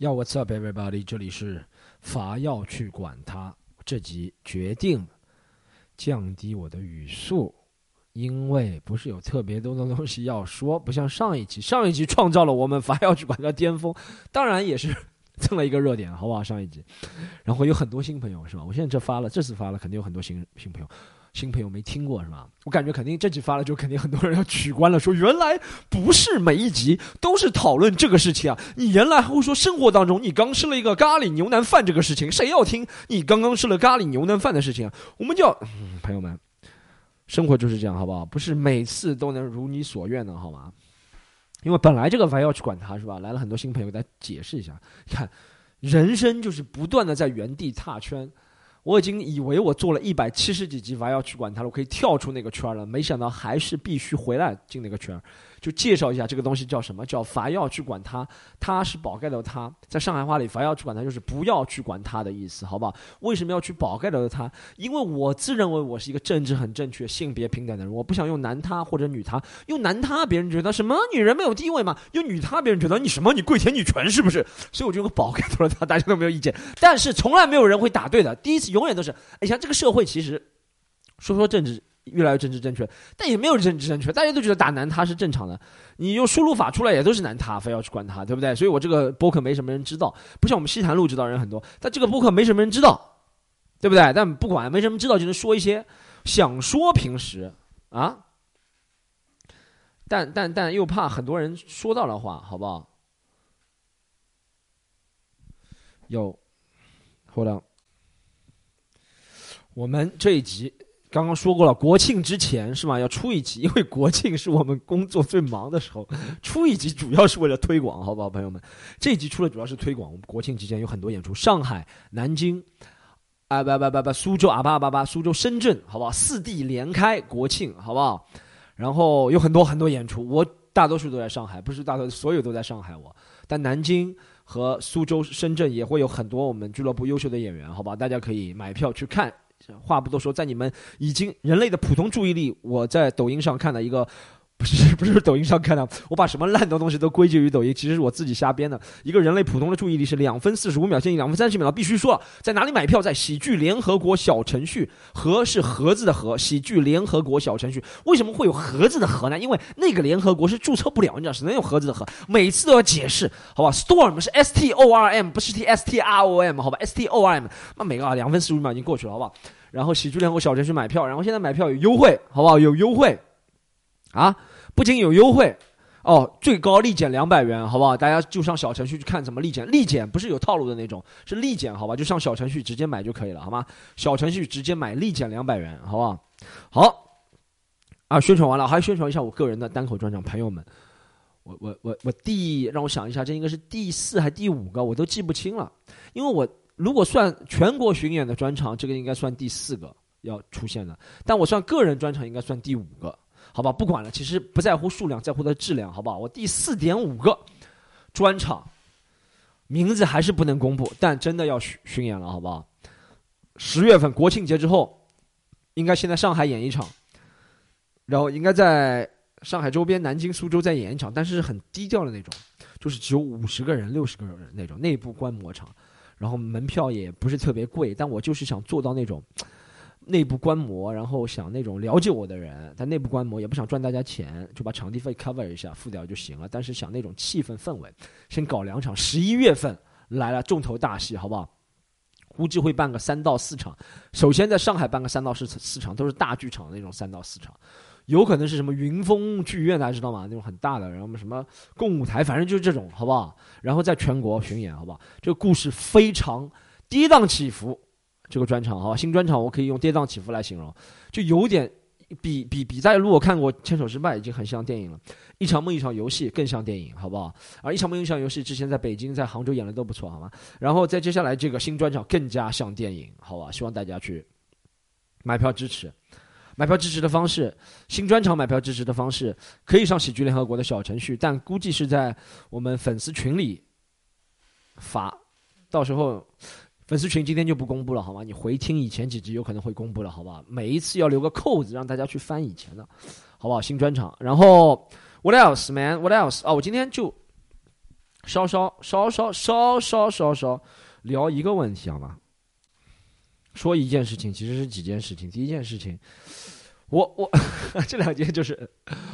要 What's up, everybody？这里是伐要去管它。这集决定降低我的语速，因为不是有特别多的东西要说，不像上一集，上一集创造了我们伐要去管它巅峰，当然也是蹭了一个热点，好不好？上一集，然后有很多新朋友，是吧？我现在这发了，这次发了，肯定有很多新新朋友。新朋友没听过是吧？我感觉肯定这集发了就肯定很多人要取关了，说原来不是每一集都是讨论这个事情啊！你原来还会说生活当中你刚吃了一个咖喱牛腩饭这个事情，谁要听你刚刚吃了咖喱牛腩饭的事情啊？我们就朋友们，生活就是这样，好不好？不是每次都能如你所愿的，好吗？因为本来这个还要去管他是吧？来了很多新朋友，再解释一下，看人生就是不断的在原地踏圈。我已经以为我做了一百七十几集，还要去管他了，我可以跳出那个圈了。没想到还是必须回来进那个圈。就介绍一下这个东西叫什么？叫伐要去管它。它是宝盖头它，在上海话里，伐要去管它就是不要去管它的意思，好不好？为什么要去宝盖头的它？因为我自认为我是一个政治很正确、性别平等的人，我不想用男他或者女他。用男他，别人觉得什么女人没有地位嘛？用女他，别人觉得你什么你跪舔女权是不是？所以我就用宝盖头了它，大家都没有意见。但是从来没有人会打对的，第一次永远都是，哎，像这个社会其实说说政治。越来越政治正确，但也没有政治正确，大家都觉得打男他是正常的。你用输入法出来也都是男他，非要去管他，对不对？所以我这个播客没什么人知道，不像我们西坛路知道人很多，但这个播客没什么人知道，对不对？但不管没什么知道，就能说一些想说平时啊，但但但又怕很多人说到了话，好不好？有，hold on，我们这一集。刚刚说过了，国庆之前是吗？要出一集，因为国庆是我们工作最忙的时候，出一集主要是为了推广，好不好，朋友们？这一集出了主要是推广。我们国庆期间有很多演出，上海、南京，啊不不不不，苏州啊吧吧吧，苏州、深圳，好不好？四地连开国庆，好不好？然后有很多很多演出，我大多数都在上海，不是大多所有都在上海，我但南京和苏州、深圳也会有很多我们俱乐部优秀的演员，好吧？大家可以买票去看。话不多说，在你们已经人类的普通注意力，我在抖音上看了一个。不是 不是抖音上看的，我把什么烂的东西都归结于抖音，其实是我自己瞎编的。一个人类普通的注意力是两分四十五秒，建议两分三十秒。必须说，在哪里买票？在喜剧联合国小程序，盒是盒子的盒，喜剧联合国小程序。为什么会有盒子的盒呢？因为那个联合国是注册不了，你知道，只能用盒子的盒。每次都要解释，好吧？Storm 是 S T O R M，不是 T S T R O M，好吧？S T O R M，那每个啊两分四十五秒已经过去了，好不好？然后喜剧联合国小程序买票，然后现在买票有优惠，好不好？有优惠，啊？不仅有优惠，哦，最高立减两百元，好不好？大家就上小程序去看怎么立减。立减不是有套路的那种，是立减，好吧？就上小程序直接买就可以了，好吗？小程序直接买立减两百元，好不好？好，啊，宣传完了，还宣传一下我个人的单口专场，朋友们，我我我我第让我想一下，这应该是第四还第五个，我都记不清了，因为我如果算全国巡演的专场，这个应该算第四个要出现的，但我算个人专场应该算第五个。好吧，不管了，其实不在乎数量，在乎的质量，好不好？我第四点五个专场名字还是不能公布，但真的要巡巡演了，好不好？十月份国庆节之后，应该先在上海演一场，然后应该在上海周边南京、苏州再演一场，但是很低调的那种，就是只有五十个人、六十个人那种内部观摩场，然后门票也不是特别贵，但我就是想做到那种。内部观摩，然后想那种了解我的人，他内部观摩也不想赚大家钱，就把场地费 cover 一下，付掉就行了。但是想那种气氛氛围，先搞两场。十一月份来了重头大戏，好不好？估计会办个三到四场。首先在上海办个三到四四场，都是大剧场那种三到四场，有可能是什么云峰剧院，大家知道吗？那种很大的，然后什么共舞台，反正就是这种，好不好？然后在全国巡演，好不好？这个故事非常跌宕起伏。这个专场哈，新专场我可以用跌宕起伏来形容，就有点比比比在如果看过《牵手失败》已经很像电影了，一场梦一场游戏更像电影，好不好？而一场梦一场游戏之前在北京在杭州演的都不错，好吗？然后在接下来这个新专场更加像电影，好吧？希望大家去买票支持，买票支持的方式，新专场买票支持的方式可以上喜剧联合国的小程序，但估计是在我们粉丝群里发，到时候。粉丝群今天就不公布了，好吗？你回听以前几集有可能会公布了，好吧？每一次要留个扣子，让大家去翻以前的，好不好？新专场，然后 What else, man? What else? 哦，我今天就稍稍稍稍稍稍稍稍聊一个问题好吗？说一件事情，其实是几件事情。第一件事情。我我这两件就是，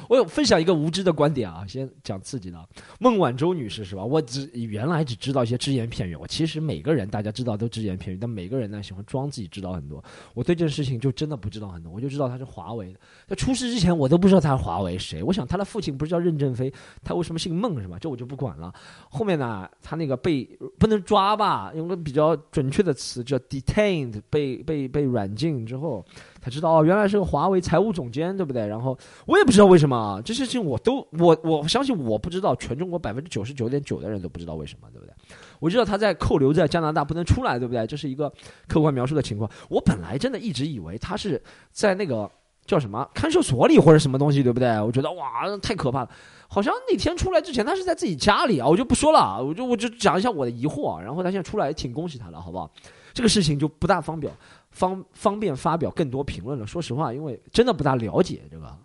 我有分享一个无知的观点啊，先讲刺激的。孟晚舟女士是吧？我只原来只知道一些只言片语，我其实每个人大家知道都只言片语，但每个人呢喜欢装自己知道很多。我对这件事情就真的不知道很多，我就知道他是华为的。在出事之前我都不知道他是华为谁。我想他的父亲不是叫任正非，他为什么姓孟是吧？这我就不管了。后面呢，他那个被不能抓吧，用个比较准确的词叫 detained，被被被软禁之后。才知道哦，原来是个华为财务总监，对不对？然后我也不知道为什么这些事情，我都我我相信我不知道，全中国百分之九十九点九的人都不知道为什么，对不对？我知道他在扣留在加拿大不能出来，对不对？这是一个客观描述的情况。我本来真的一直以为他是在那个叫什么看守所里或者什么东西，对不对？我觉得哇，太可怕了。好像那天出来之前，他是在自己家里啊，我就不说了，我就我就讲一下我的疑惑啊。然后他现在出来，挺恭喜他的，好不好？这个事情就不大方表。方方便发表更多评论了。说实话，因为真的不大了解这个，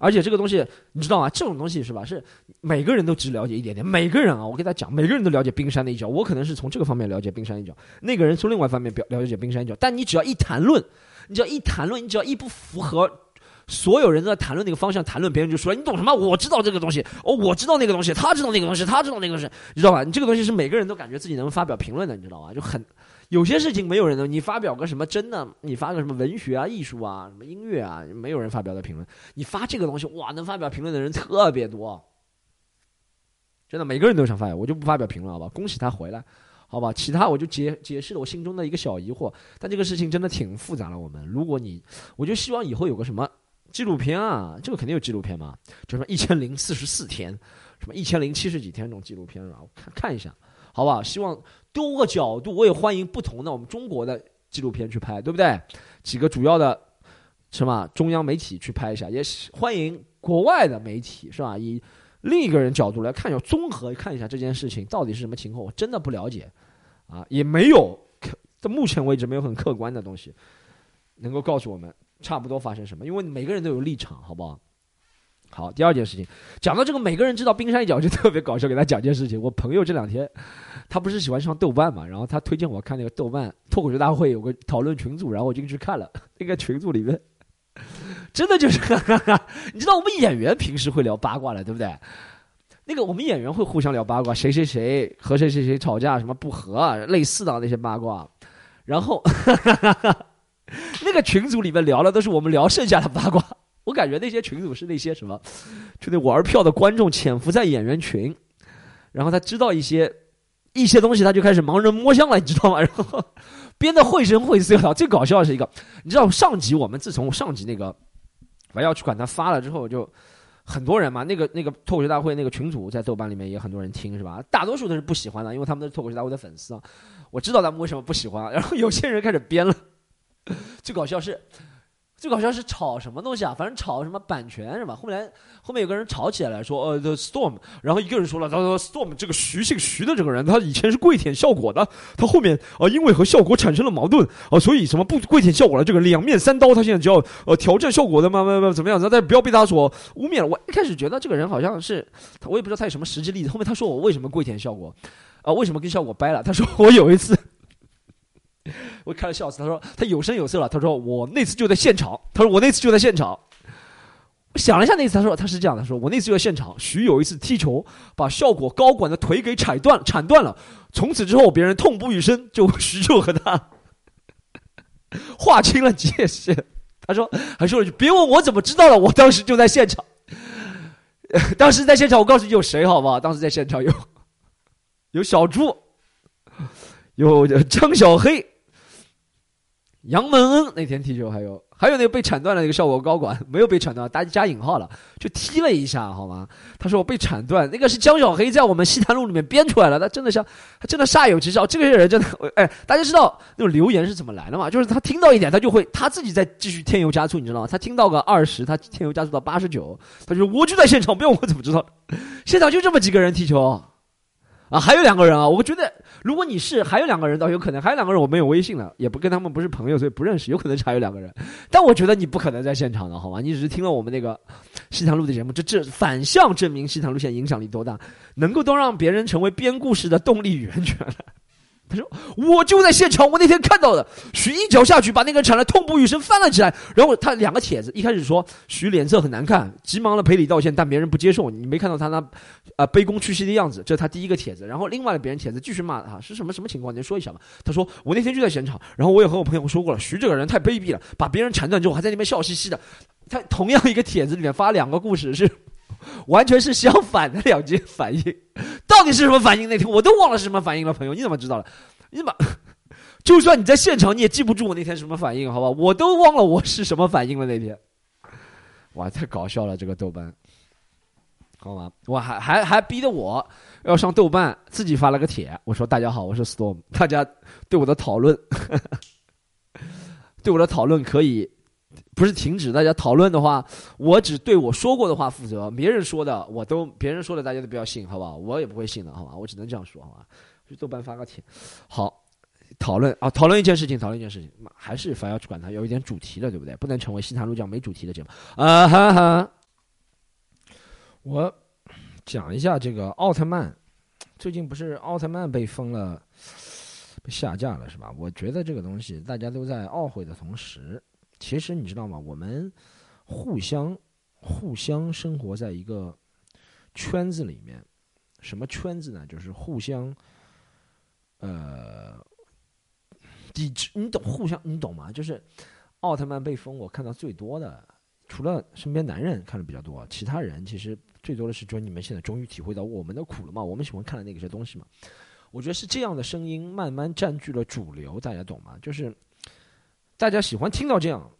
而且这个东西你知道吗？这种东西是吧？是每个人都只了解一点点。每个人啊，我给他讲，每个人都了解冰山的一角。我可能是从这个方面了解冰山一角，那个人从另外一方面表了解冰山一角。但你只要一谈论，你只要一谈论，你只要一不符合所有人都在谈论那个方向，谈论别人就说你懂什么？我知道这个东西，哦，我知道那个东西，他知道那个东西，他知道那个东西，你知道吧？你这个东西是每个人都感觉自己能发表评论的，你知道吗？就很。有些事情没有人能，你发表个什么真的，你发个什么文学啊、艺术啊、什么音乐啊，没有人发表的评论。你发这个东西，哇，能发表评论的人特别多，真的，每个人都想发表，我就不发表评论，好吧？恭喜他回来，好吧？其他我就解解释了我心中的一个小疑惑。但这个事情真的挺复杂了。我们，如果你，我就希望以后有个什么纪录片啊，这个肯定有纪录片嘛，就什么一千零四十四天，什么一千零七十几天这种纪录片啊，我看看一下，好不好？希望。多个角度，我也欢迎不同的我们中国的纪录片去拍，对不对？几个主要的什么中央媒体去拍一下，也欢迎国外的媒体，是吧？以另一个人角度来看，要综合看一下这件事情到底是什么情况，我真的不了解，啊，也没有到目前为止没有很客观的东西能够告诉我们差不多发生什么，因为每个人都有立场，好不好？好，第二件事情，讲到这个，每个人知道冰山一角就 特别搞笑。给他讲件事情，我朋友这两天，他不是喜欢上豆瓣嘛，然后他推荐我看那个豆瓣脱口秀大会有个讨论群组，然后我进去看了那个群组里面，真的就是，你知道我们演员平时会聊八卦的，对不对？那个我们演员会互相聊八卦，谁谁谁和谁谁谁吵架什么不和，类似的那些八卦，然后 那个群组里面聊的都是我们聊剩下的八卦。我感觉那些群主是那些什么，就那玩票的观众潜伏在演员群，然后他知道一些一些东西，他就开始盲人摸象了，你知道吗？然后编的绘声绘色。最搞笑的是一个，你知道上集我们自从上集那个我要去管他发了之后，就很多人嘛，那个那个脱口秀大会那个群主在豆瓣里面也很多人听是吧？大多数都是不喜欢的，因为他们都是脱口秀大会的粉丝啊。我知道他们为什么不喜欢，然后有些人开始编了。最搞笑是。最搞笑是炒什么东西啊？反正炒什么版权是吧？后面后面有个人吵起来了，说呃，The Storm，然后一个人说了，他说 Storm 这个徐姓徐的这个人，他以前是跪舔效果的，他后面啊因为和效果产生了矛盾啊，所以什么不跪舔效果了，这个两面三刀，他现在只要呃挑战效果的嘛嘛嘛怎么样子？但不要被他所污蔑了。我一开始觉得这个人好像是，我也不知道他有什么实际例子。后面他说我为什么跪舔效果，啊为什么跟效果掰了？他说我有一次。我开了笑死，他说他有声有色了。他说我那次就在现场。他说我那次就在现场。我想了一下，那次他说他是这样的，说我那次就在现场。徐有一次踢球，把效果高管的腿给踩断，铲断了。从此之后，别人痛不欲生，就徐就和他划清了界限。他说还说了句：“别问我怎么知道了，我当时就在现场。当时在现场，我告诉你有谁，好不好？当时在现场有有小猪。”有张小黑、杨蒙恩那天踢球，还有还有那个被铲断了那个效果高管 没有被铲断，大家加引号了，就踢了一下，好吗？他说我被铲断，那个是江小黑在我们西坛路里面编出来了，他真的像，他真的煞有其事。这个人真的，哎，大家知道那种留言是怎么来的吗？就是他听到一点，他就会他自己在继续添油加醋，你知道吗？他听到个二十，他添油加醋到八十九，他就我就在现场，不用我怎么知道？现场就这么几个人踢球。啊，还有两个人啊！我觉得，如果你是还有两个人，倒有可能。还有两个人我没有微信了，也不跟他们不是朋友，所以不认识。有可能是还有两个人，但我觉得你不可能在现场的，好吧？你只是听了我们那个西塘路的节目，这这反向证明西塘路线影响力多大，能够都让别人成为编故事的动力源泉了。他说：“我就在现场，我那天看到的。徐一脚下去，把那个人铲了，痛不欲生，翻了起来。然后他两个帖子，一开始说徐脸色很难看，急忙的赔礼道歉，但别人不接受。你没看到他那啊卑躬屈膝的样子，这是他第一个帖子。然后另外的别人帖子继续骂他，是什么什么情况？您说一下吧。他说我那天就在现场，然后我也和我朋友说过了，徐这个人太卑鄙了，把别人铲断之后还在那边笑嘻嘻的。他同样一个帖子里面发两个故事是。” 完全是相反的两件反应，到底是什么反应？那天我都忘了是什么反应了，朋友，你怎么知道了？你怎么？就算你在现场，你也记不住我那天什么反应，好吧？我都忘了我是什么反应了那天。哇，太搞笑了，这个豆瓣，好吗？我还还还逼得我要上豆瓣，自己发了个帖，我说大家好，我是 Storm，大家对我的讨论，对我的讨论可以。不是停止大家讨论的话，我只对我说过的话负责，别人说的我都别人说的大家都不要信，好不好？我也不会信的，好吧？我只能这样说，好吧？去豆瓣发个帖，好，讨论啊，讨论一件事情，讨论一件事情，还是反要去管它，有一点主题的，对不对？不能成为西坛路这样没主题的节目啊哈哈。我讲一下这个奥特曼，最近不是奥特曼被封了，被下架了是吧？我觉得这个东西大家都在懊悔的同时。其实你知道吗？我们互相互相生活在一个圈子里面，什么圈子呢？就是互相呃抵制，你懂？互相你懂吗？就是奥特曼被封，我看到最多的，除了身边男人看的比较多，其他人其实最多的是说你们现在终于体会到我们的苦了嘛？我们喜欢看的那些东西嘛？我觉得是这样的声音慢慢占据了主流，大家懂吗？就是。大家喜欢听到这样，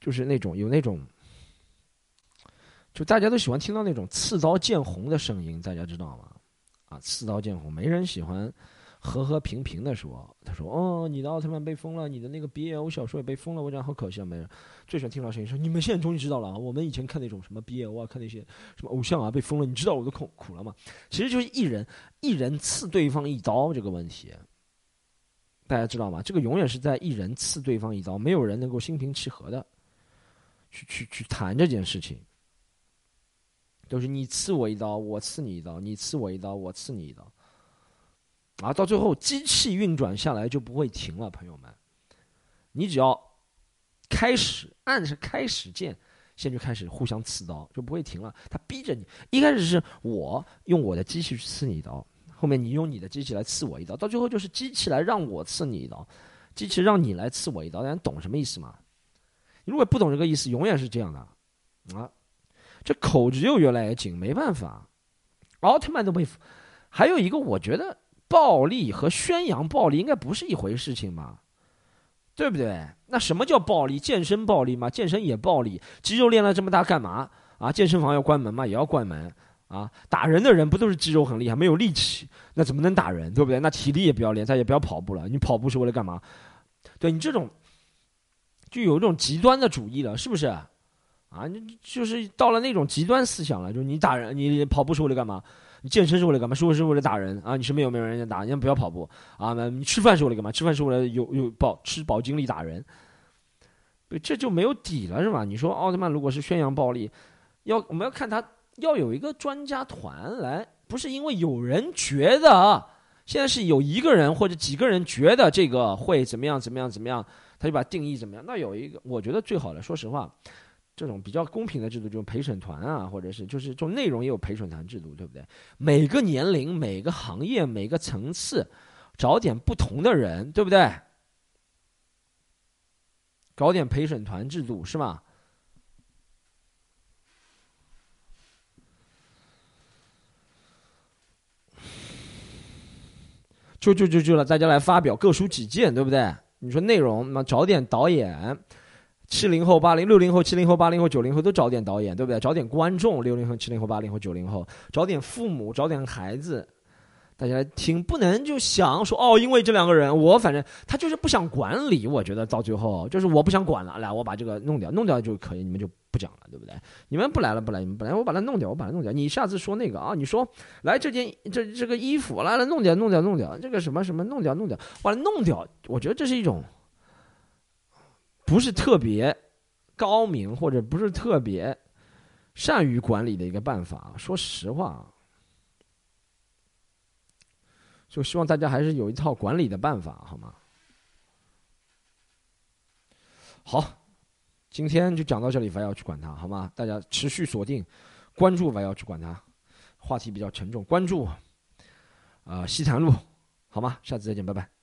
就是那种有那种，就大家都喜欢听到那种刺刀见红的声音，大家知道吗？啊，刺刀见红，没人喜欢和和平平的说。他说：“哦，你的奥特曼被封了，你的那个 BL 小说也被封了。”我讲好可惜啊，没人最喜欢听到声音说：“你们现在终于知道了啊！我们以前看那种什么 BL 啊，看那些什么偶像啊被封了，你知道我都苦苦了吗？”其实就是一人一人刺对方一刀这个问题。大家知道吗？这个永远是在一人刺对方一刀，没有人能够心平气和的去去去谈这件事情。都是你刺我一刀，我刺你一刀；你刺我一刀，我刺你一刀。啊，到最后机器运转下来就不会停了，朋友们。你只要开始按着开始键，现在就开始互相刺刀，就不会停了。他逼着你，一开始是我用我的机器去刺你一刀。后面你用你的机器来刺我一刀，到最后就是机器来让我刺你一刀，机器让你来刺我一刀，大家懂什么意思吗？你如果不懂这个意思，永远是这样的啊！这口子又越来越紧，没办法。奥特曼都被，还有一个，我觉得暴力和宣扬暴力应该不是一回事情吧？对不对？那什么叫暴力？健身暴力吗？健身也暴力，肌肉练了这么大干嘛？啊，健身房要关门吗？也要关门。啊，打人的人不都是肌肉很厉害，没有力气，那怎么能打人，对不对？那体力也不要练，再也不要跑步了。你跑步是为了干嘛？对你这种，就有一种极端的主义了，是不是？啊，你就是到了那种极端思想了，就是你打人，你跑步是为了干嘛？你健身是为了干嘛？是为是为了打人啊？你身边有没有人家打？你不要跑步啊？那你吃饭是为了干嘛？吃饭是为了有有饱吃饱精力打人，这就没有底了，是吧？你说奥特曼如果是宣扬暴力，要我们要看他。要有一个专家团来，不是因为有人觉得啊现在是有一个人或者几个人觉得这个会怎么样怎么样怎么样，他就把定义怎么样。那有一个，我觉得最好的，说实话，这种比较公平的制度就是陪审团啊，或者是就是这种内容也有陪审团制度，对不对？每个年龄、每个行业、每个层次，找点不同的人，对不对？搞点陪审团制度是吧？就就就就了，大家来发表各抒己见，对不对？你说内容，那找点导演，七零后、八零、六零后、七零后、八零后、九零后都找点导演，对不对？找点观众，六零后、七零后、八零后、九零后，找点父母，找点孩子。大家听，不能就想说哦，因为这两个人，我反正他就是不想管理。我觉得到最后就是我不想管了，来，我把这个弄掉，弄掉就可以，你们就不讲了，对不对？你们不来了，不来，你们不来，我把它弄掉，我把它弄掉。你下次说那个啊，你说来这件这这个衣服，来来弄掉，弄掉，弄掉，这个什么什么弄掉，弄掉，把它弄掉。我觉得这是一种不是特别高明，或者不是特别善于管理的一个办法。说实话，就希望大家还是有一套管理的办法，好吗？好，今天就讲到这里，不要去管它，好吗？大家持续锁定，关注，不要去管它。话题比较沉重，关注啊，西坛路，好吗？下次再见，拜拜。